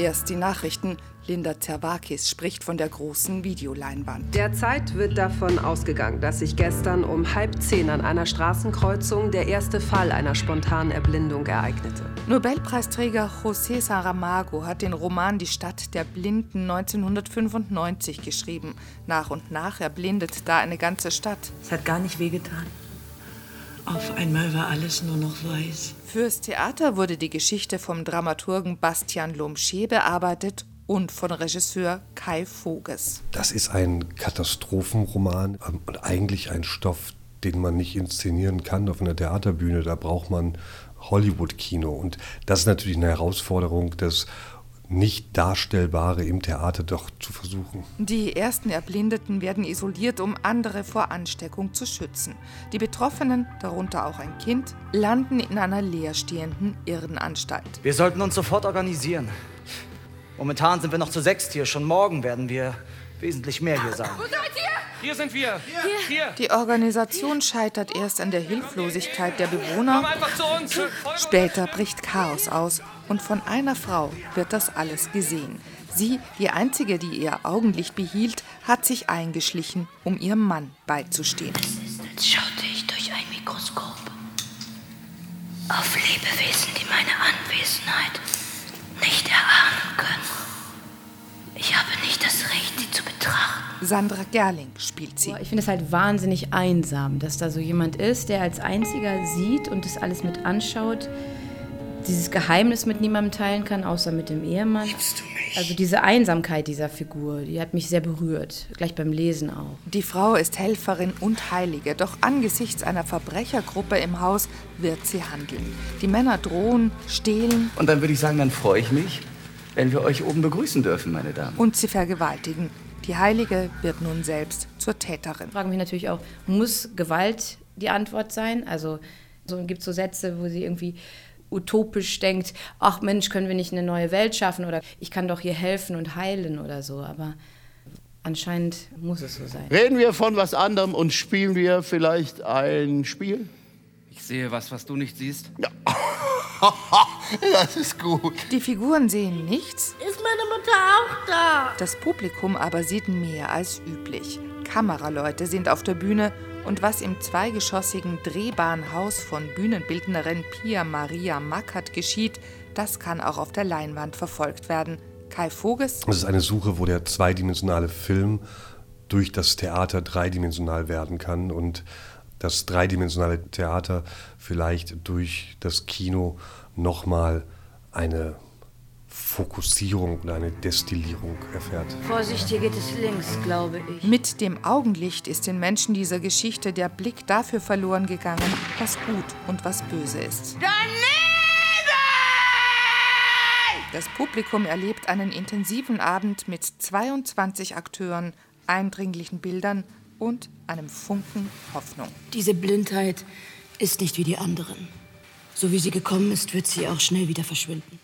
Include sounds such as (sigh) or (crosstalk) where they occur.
Erst die Nachrichten. Linda Zerwakis spricht von der großen Videoleinwand. Derzeit wird davon ausgegangen, dass sich gestern um halb zehn an einer Straßenkreuzung der erste Fall einer spontanen Erblindung ereignete. Nobelpreisträger José Saramago hat den Roman Die Stadt der Blinden 1995 geschrieben. Nach und nach erblindet da eine ganze Stadt. Es hat gar nicht wehgetan. Auf einmal war alles nur noch weiß. Fürs Theater wurde die Geschichte vom Dramaturgen Bastian Lomsche bearbeitet und von Regisseur Kai Voges. Das ist ein Katastrophenroman und eigentlich ein Stoff, den man nicht inszenieren kann auf einer Theaterbühne. Da braucht man Hollywood-Kino. Und das ist natürlich eine Herausforderung, das nicht Darstellbare im Theater doch zu versuchen. Die ersten Erblindeten werden isoliert, um andere vor Ansteckung zu schützen. Die Betroffenen, darunter auch ein Kind, landen in einer leerstehenden Irrenanstalt. Wir sollten uns sofort organisieren. Momentan sind wir noch zu sechst hier. Schon morgen werden wir wesentlich mehr hier sein. Wo seid ihr? Hier sind wir. Hier. Hier. Die Organisation scheitert erst an der Hilflosigkeit der Bewohner. Später bricht Chaos aus und von einer Frau wird das alles gesehen. Sie, die einzige, die ihr Augenlicht behielt, hat sich eingeschlichen, um ihrem Mann beizustehen. Jetzt schaute ich durch ein Mikroskop auf Lebewesen, die meine Anwesenheit nicht erahnen Sandra Gerling spielt sie. Ich finde es halt wahnsinnig einsam, dass da so jemand ist, der als einziger sieht und das alles mit anschaut, dieses Geheimnis mit niemandem teilen kann, außer mit dem Ehemann. Also diese Einsamkeit dieser Figur, die hat mich sehr berührt, gleich beim Lesen auch. Die Frau ist Helferin und Heilige, doch angesichts einer Verbrechergruppe im Haus wird sie handeln. Die Männer drohen, stehlen Und dann würde ich sagen, dann freue ich mich, wenn wir euch oben begrüßen dürfen, meine Damen. und sie vergewaltigen. Die Heilige wird nun selbst zur Täterin. Ich frage mich natürlich auch, muss Gewalt die Antwort sein? Also so gibt so Sätze, wo sie irgendwie utopisch denkt, ach Mensch, können wir nicht eine neue Welt schaffen oder ich kann doch hier helfen und heilen oder so, aber anscheinend muss es so sein. Reden wir von was anderem und spielen wir vielleicht ein Spiel? Ich sehe was, was du nicht siehst. (laughs) (laughs) das ist gut. Die Figuren sehen nichts, Ist meine Mutter auch da? das Publikum aber sieht mehr als üblich. Kameraleute sind auf der Bühne und was im zweigeschossigen drehbaren Haus von Bühnenbildnerin Pia Maria Mackert geschieht, das kann auch auf der Leinwand verfolgt werden. Kai Voges Es ist eine Suche, wo der zweidimensionale Film durch das Theater dreidimensional werden kann und das dreidimensionale Theater vielleicht durch das Kino nochmal eine Fokussierung oder eine Destillierung erfährt. Vorsicht, hier geht es links, glaube ich. Mit dem Augenlicht ist den Menschen dieser Geschichte der Blick dafür verloren gegangen, was gut und was böse ist. Das Publikum erlebt einen intensiven Abend mit 22 Akteuren, eindringlichen Bildern und einem Funken Hoffnung. Diese Blindheit ist nicht wie die anderen. So wie sie gekommen ist, wird sie auch schnell wieder verschwinden.